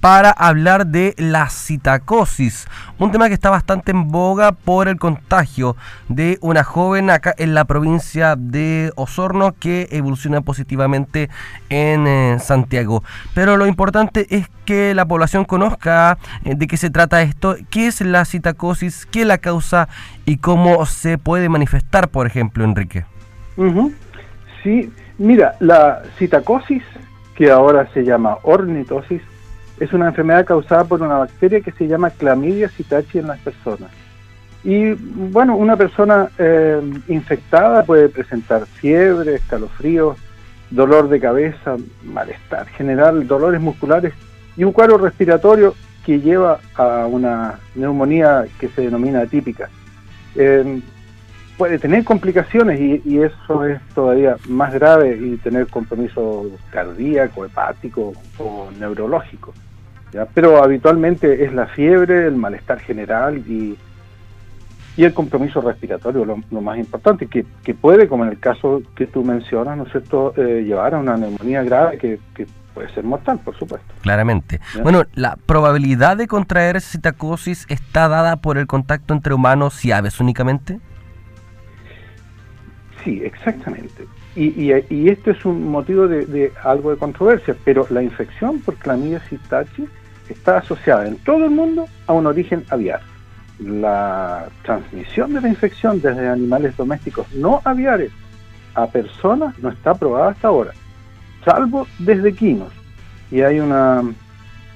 para hablar de la citacosis, un tema que está bastante en boga por el contagio de una joven acá en la provincia de Osorno que evoluciona positivamente en eh, Santiago. Pero lo importante es que la población conozca eh, de qué se trata esto, qué es la citacosis, qué la causa y cómo se puede manifestar, por ejemplo, Enrique. Sí, mira, la citacosis, que ahora se llama ornitosis, es una enfermedad causada por una bacteria que se llama Clamidia citachi en las personas. Y bueno, una persona eh, infectada puede presentar fiebre, escalofríos, dolor de cabeza, malestar general, dolores musculares y un cuadro respiratorio que lleva a una neumonía que se denomina atípica. Eh, puede tener complicaciones y, eso es todavía más grave y tener compromiso cardíaco, hepático o neurológico. Pero habitualmente es la fiebre, el malestar general y, y el compromiso respiratorio lo, más importante, que, que, puede, como en el caso que tú mencionas, ¿no es cierto?, eh, llevar a una neumonía grave que, puede ser mortal, por supuesto. Claramente. Bueno, la probabilidad de contraer citacosis está dada por el contacto entre humanos y aves únicamente. Sí, exactamente. Y, y, este es un motivo de, de, algo de controversia, pero la infección por clamidia citachi está asociada en todo el mundo a un origen aviar. La transmisión de la infección desde animales domésticos no aviares a personas no está aprobada hasta ahora, salvo desde quinos. Y hay una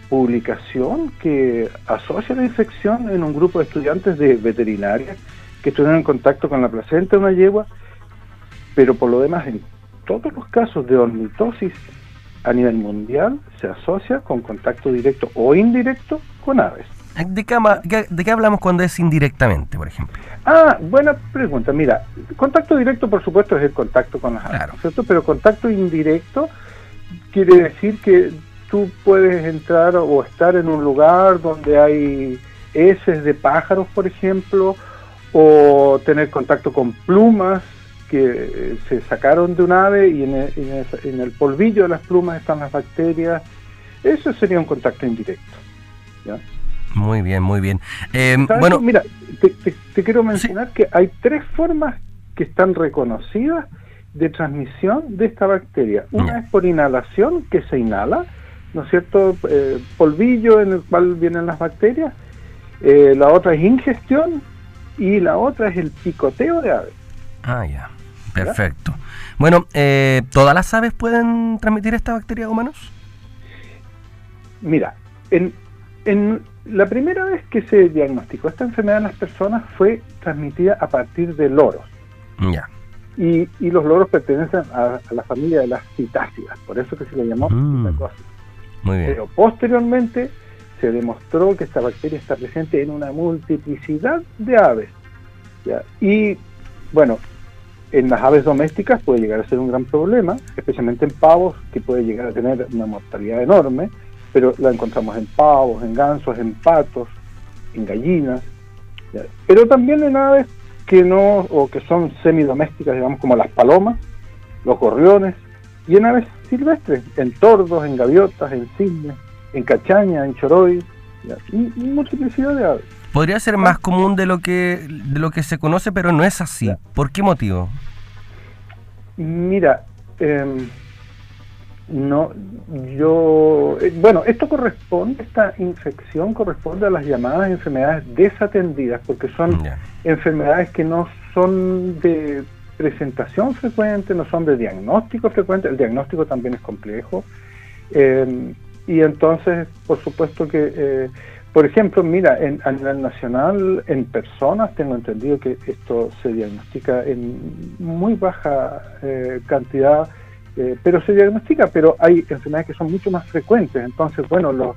publicación que asocia la infección en un grupo de estudiantes de veterinaria que estuvieron en contacto con la placenta de una yegua, pero por lo demás en todos los casos de ornitosis a nivel mundial se asocia con contacto directo o indirecto con aves. ¿De qué, ¿De qué, hablamos cuando es indirectamente, por ejemplo? Ah, buena pregunta. Mira, contacto directo, por supuesto, es el contacto con las aves, ¿cierto? Pero contacto indirecto quiere decir que tú puedes entrar o estar en un lugar donde hay heces de pájaros, por ejemplo, o tener contacto con plumas que se sacaron de un ave y en el, polvillo de las plumas están las bacterias. Eso sería un contacto indirecto. Muy bien, muy bien. Eh, bueno, mira, te, quiero mencionar que hay tres formas que están reconocidas de transmisión de esta bacteria. Una es por inhalación, que se inhala, ¿no es cierto? Eh, polvillo en el cual vienen las bacterias. Eh, la otra es ingestión y la otra es el picoteo de aves. Ah, ya. Perfecto. Bueno, eh, ¿todas las aves pueden transmitir esta bacteria a humanos? Mira, en, en la primera vez que se diagnosticó esta enfermedad en las personas fue transmitida a partir de loros. Ya. Y, y, los loros pertenecen a, la familia de las citácidas, por eso que se le llamó mm. Muy bien. Pero posteriormente se demostró que esta bacteria está presente en una multiplicidad de aves. ¿ya? Y bueno, en las aves domésticas puede llegar a ser un gran problema, especialmente en pavos, que puede llegar a tener una mortalidad enorme, pero la encontramos en pavos, en gansos, en patos, en gallinas, pero también en aves que no, o que son semidomésticas, digamos, como las palomas, los gorriones, y en aves silvestres, en tordos, en gaviotas, en cisnes, en cachaña, en choroy, y, multiplicidad de aves. Podría ser más común de lo que de lo que se conoce, pero no es así. ¿Por qué motivo? Mira, em, no, yo, eh, bueno, esto corresponde, esta infección corresponde a las llamadas enfermedades desatendidas, porque son enfermedades que no son de presentación frecuente, no son de diagnóstico frecuente, el diagnóstico también es complejo, em, y entonces, por supuesto que eh, por ejemplo, mira, en, a nivel nacional, en personas, tengo entendido que esto se diagnostica en muy baja eh, cantidad, eh, pero se diagnostica, pero hay enfermedades que son mucho más frecuentes. Entonces, bueno, los,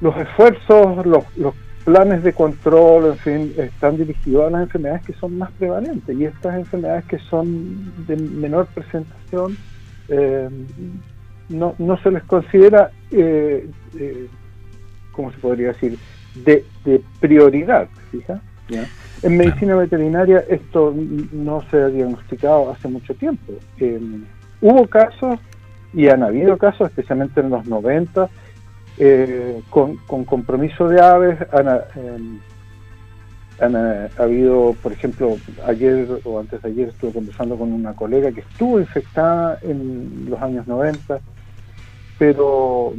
los esfuerzos, los, los planes de control, en fin, están dirigidos a las enfermedades que son más prevalentes. Y estas enfermedades que son de menor presentación, eh, no, no se les considera ¿cómo se podría decir?, de, prioridad, ¿fija? En medicina veterinaria esto no se ha diagnosticado hace mucho tiempo. hubo casos, y han habido casos, especialmente en los 90, eh, con, compromiso de aves han, em, han, habido, por ejemplo, ayer o antes de ayer estuve conversando con una colega que estuvo infectada en los años 90, pero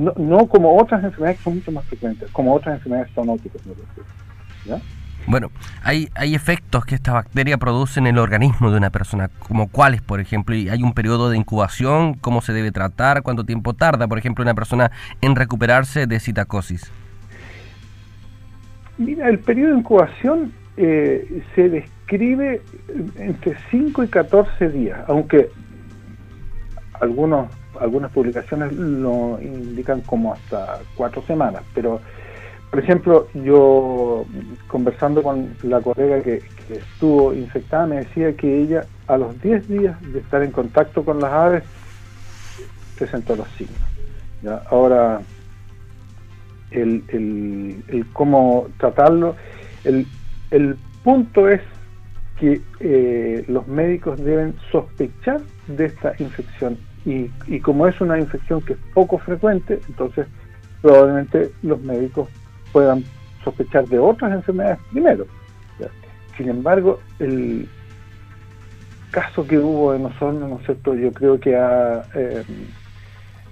no, no como otras enfermedades que son mucho más frecuentes, como otras enfermedades zoonóticas, ¿ya? Bueno, hay, hay efectos que esta bacteria produce en el organismo de una persona, como cuáles, por ejemplo, y hay un periodo de incubación, cómo se debe tratar, cuánto tiempo tarda, por ejemplo, una persona en recuperarse de citacosis. Mira, el periodo de incubación eh, se describe entre 5 y 14 días, aunque algunos, algunas publicaciones lo indican como hasta 4 semanas, pero por ejemplo, yo conversando con la colega que, estuvo infectada me decía que ella a los 10 días de estar en contacto con las aves presentó los signos. Ahora, el, el, cómo tratarlo, el, el punto es que eh, los médicos deben sospechar de esta infección y, como es una infección que es poco frecuente, entonces probablemente los médicos puedan sospechar de otras enfermedades primero. Sin embargo, el caso que hubo en Osorno, ¿no es cierto?, yo creo que ha eh,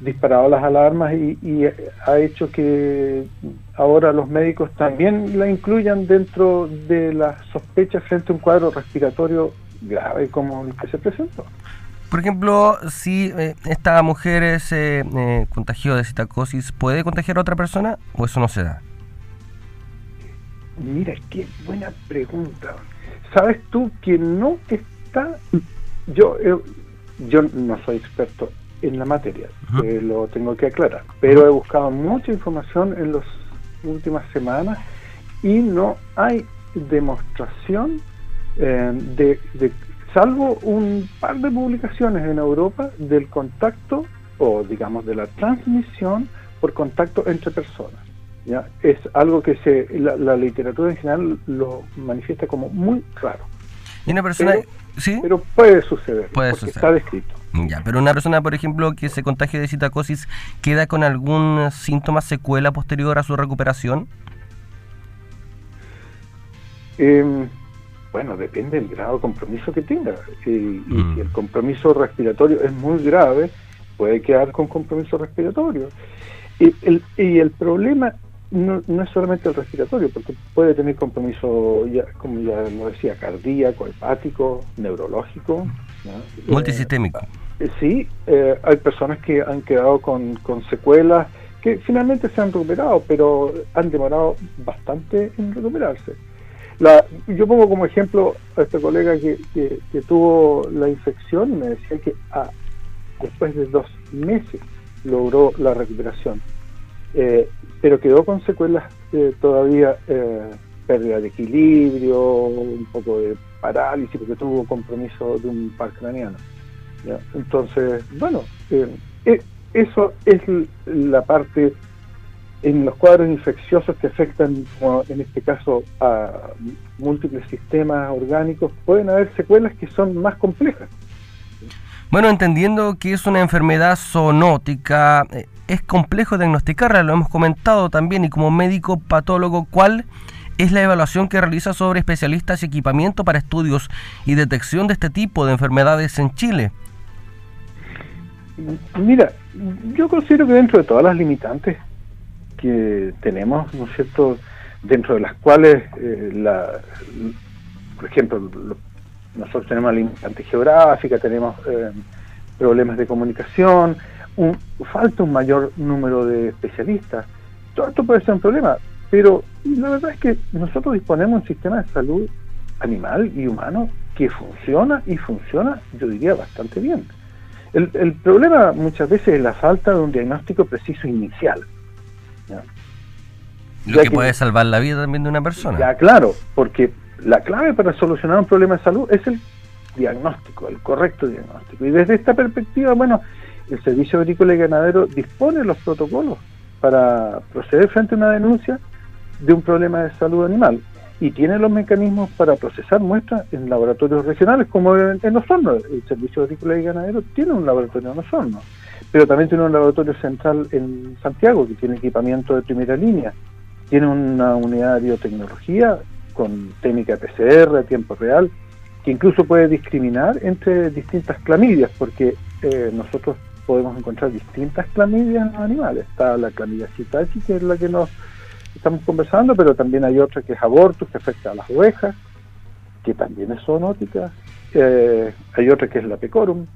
disparado las alarmas y, ha hecho que ahora los médicos también la incluyan dentro de las sospechas frente a un cuadro respiratorio grave como el que se presentó. Por ejemplo, si eh, esta mujer se eh, contagió de citacosis, ¿puede contagiar a otra persona o eso no se da? Mira, qué buena pregunta. ¿Sabes tú que no está... Yo, eh, yo no soy experto en la materia, eh, lo tengo que aclarar, pero he buscado mucha información en las últimas semanas y no hay demostración eh, de, de, salvo un par de publicaciones en Europa del contacto o digamos de la transmisión por contacto entre personas. Es algo que se la, literatura en general lo manifiesta como muy raro. Y una persona... Pero, ¿sí? pero puede suceder, puede porque está descrito. Ya, pero una persona, por ejemplo, que se contagie de citacosis, ¿queda con algún síntoma, secuela posterior a su recuperación? Em, bueno, depende del grado de compromiso que tenga. Y, mm. si el compromiso respiratorio es muy grave, puede quedar con compromiso respiratorio. Y el, y el problema no, no es solamente el respiratorio, porque puede tener compromiso, ya, como ya lo decía, cardíaco, hepático, neurológico. Multisistémico. Eh, sí, eh, hay personas que han quedado con, con secuelas que finalmente se han recuperado, pero han demorado bastante en recuperarse. La, yo pongo como ejemplo a este colega que, que, tuvo la infección y me decía que ah, después de dos meses logró la recuperación. Eh, pero quedó con secuelas eh, todavía, eh, pérdida de equilibrio, un poco de parálisis, porque tuvo compromiso de un par craneano. Entonces, bueno, eso es la parte en los cuadros infecciosos que afectan, como en este caso, a múltiples sistemas orgánicos, pueden haber secuelas que son más complejas. Bueno, entendiendo que es una enfermedad zoonótica, eh, es complejo diagnosticarla, lo hemos comentado también, y como médico patólogo, ¿cuál es la evaluación que realiza sobre especialistas y equipamiento para estudios y detección de este tipo de enfermedades en Chile? Mira, yo considero que dentro de todas las limitantes que tenemos, ¿no es cierto?, dentro de las cuales, eh, la, por ejemplo, nosotros tenemos la limitante geográfica, tenemos eh, problemas de comunicación, falta un mayor número de especialistas. Todo esto puede ser un problema, pero la verdad es que nosotros disponemos de un sistema de salud animal y humano que funciona y funciona, yo diría, bastante bien. El, el problema muchas veces es la falta de un diagnóstico preciso inicial. Lo que, puede salvar la vida también de una persona. Ya, claro, porque la clave para solucionar un problema de salud es el diagnóstico, el correcto diagnóstico. Y desde esta perspectiva, bueno, el Servicio Agrícola y Ganadero dispone los protocolos para proceder frente a una denuncia de un problema de salud animal y tiene los mecanismos para procesar muestras en laboratorios regionales como en, Osorno. El Servicio Agrícola y Ganadero tiene un laboratorio en Osorno. Pero también tiene un laboratorio central en Santiago que tiene equipamiento de primera línea. Tiene una unidad de biotecnología con técnica PCR a tiempo real, que incluso puede discriminar entre distintas clamidias, porque eh, nosotros podemos encontrar distintas clamidias en los animales. Está la clamidia citachi, que es la que nos estamos conversando, pero también hay otra que es abortus, que afecta a las ovejas, que también es zoonótica. Eh, hay otra que es la pecorum.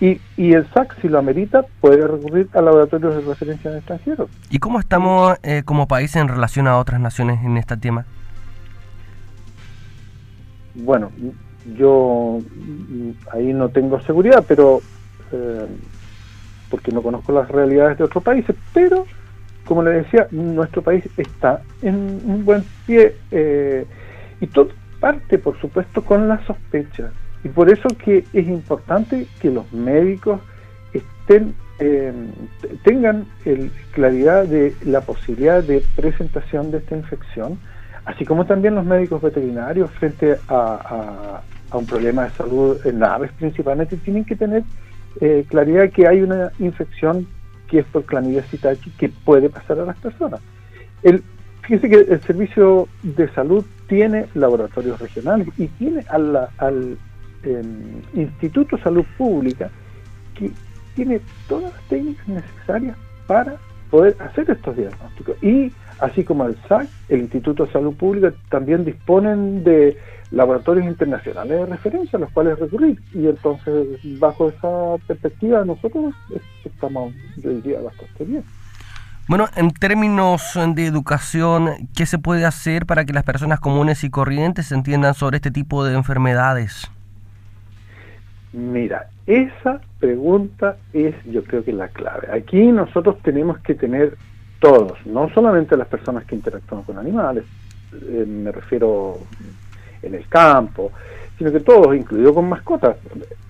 Y, y el SAC, si lo amerita, puede recurrir a laboratorios de referencia en extranjeros. ¿Y cómo estamos eh, como país en relación a otras naciones en este tema? Bueno, yo ahí no tengo seguridad, pero eh, porque no conozco las realidades de otros países, pero como le decía, nuestro país está en un buen pie eh, y todo parte, por supuesto, con la sospecha. Y por eso que es importante que los médicos estén eh, tengan el, claridad de la posibilidad de presentación de esta infección, así como también los médicos veterinarios frente a, un problema de salud en aves principalmente tienen que tener eh, claridad que hay una infección que es por clamidia citachi que puede pasar a las personas. El, fíjese que el servicio de salud tiene laboratorios regionales y tiene al, al em, Instituto de Salud Pública que tiene todas las técnicas necesarias para poder hacer estos diagnósticos. Y así como el SAC, el Instituto de Salud Pública también disponen de laboratorios internacionales de referencia a los cuales recurrir. Y entonces, bajo esa perspectiva, nosotros estamos, yo diría, bastante bien. Bueno, en términos de educación, ¿qué se puede hacer para que las personas comunes y corrientes entiendan sobre este tipo de enfermedades? Mira, esa pregunta es yo creo que la clave. Aquí nosotros tenemos que tener todos, no solamente las personas que interactúan con animales, eh, me refiero en el campo, sino que todos, incluido con mascotas.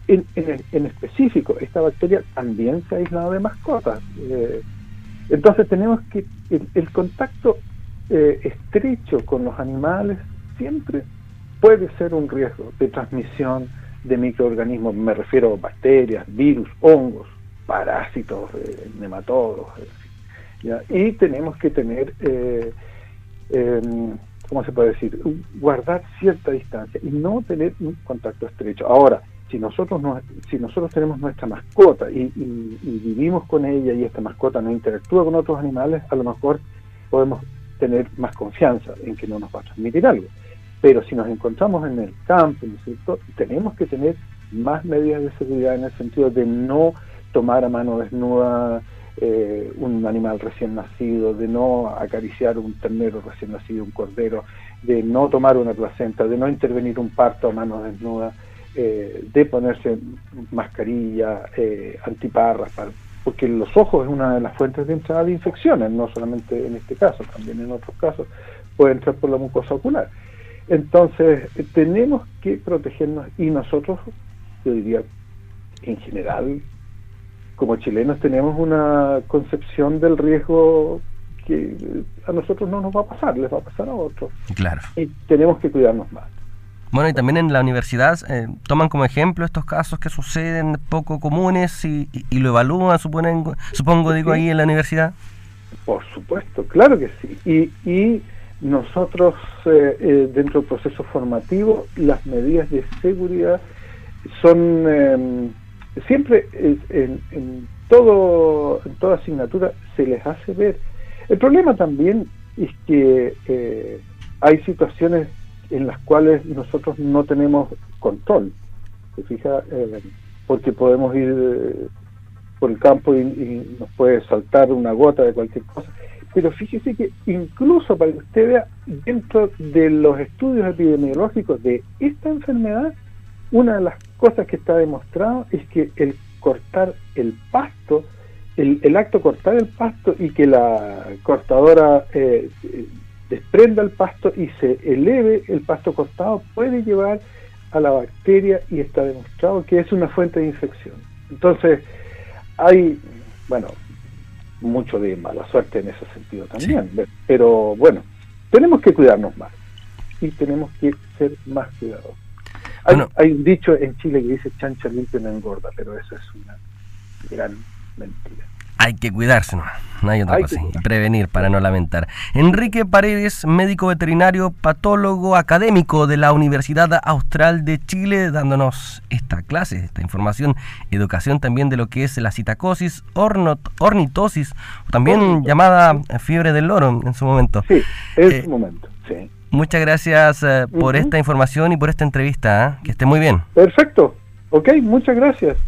En, específico, esta bacteria también se ha aislado de mascotas. Eh, entonces tenemos que el, contacto eh, estrecho con los animales siempre puede ser un riesgo de transmisión de microorganismos, me refiero a bacterias, virus, hongos, parásitos, eh, nematodos, y tenemos que tener eh, em, ¿cómo se puede decir? Guardar cierta distancia y no tener un contacto estrecho. Ahora, si nosotros no, si nosotros tenemos nuestra mascota y, vivimos con ella y esta mascota no interactúa con otros animales, a lo mejor podemos tener más confianza en que no nos va a transmitir algo. Pero si nos encontramos en el campo, ¿no tenemos que tener más medidas de seguridad en el sentido de no tomar a mano desnuda eh, un animal recién nacido, de no acariciar un ternero recién nacido, un cordero, de no tomar una placenta, de no intervenir un parto a manos desnudas, eh, de ponerse mascarilla, eh, antiparras, porque los ojos es una de las fuentes de entrada de infecciones, no solamente en este caso, también en otros casos puede entrar por la mucosa ocular. Entonces, tenemos que protegernos y nosotros, yo diría, en general, como chilenos tenemos una concepción del riesgo que a nosotros no nos va a pasar, les va a pasar a otros. Claro. Y tenemos que cuidarnos más. Bueno, y también en la universidad eh, toman como ejemplo estos casos que suceden poco comunes y, lo evalúan, suponen, supongo, digo, ahí en la universidad. Por supuesto, claro que sí. Y, y nosotros, eh, eh, dentro del proceso formativo, las medidas de seguridad son em, siempre en, en, todo, en toda asignatura se les hace ver. El problema también es que eh, hay situaciones en las cuales nosotros no tenemos control. ¿Se fija? Eh, porque podemos ir por el campo y, nos puede saltar una gota de cualquier cosa. Pero fíjese que incluso para que usted vea, dentro de los estudios epidemiológicos de esta enfermedad, una de las cosas que está demostrado es que el cortar el pasto, el, acto cortar el pasto y que la cortadora eh, desprenda el pasto y se eleve el pasto cortado puede llevar a la bacteria y está demostrado que es una fuente de infección. Entonces, hay, bueno, mucho de mala suerte en ese sentido también, pero bueno, tenemos que cuidarnos más y tenemos que ser más cuidadosos. Hay, un dicho en Chile que dice chancha limpia no engorda, pero eso es una gran mentira. Hay que cuidarse, no, no hay otra cosa. Y prevenir para no lamentar. Enrique Paredes, médico veterinario, patólogo académico de la Universidad Austral de Chile, dándonos esta clase, esta información, educación también de lo que es la citacosis, ornitosis, también llamada fiebre del loro en su momento. Sí, en eh, su momento, sí. Muchas gracias eh, por esta información y por esta entrevista. ¿eh? Que esté muy bien. Perfecto. Ok, muchas gracias.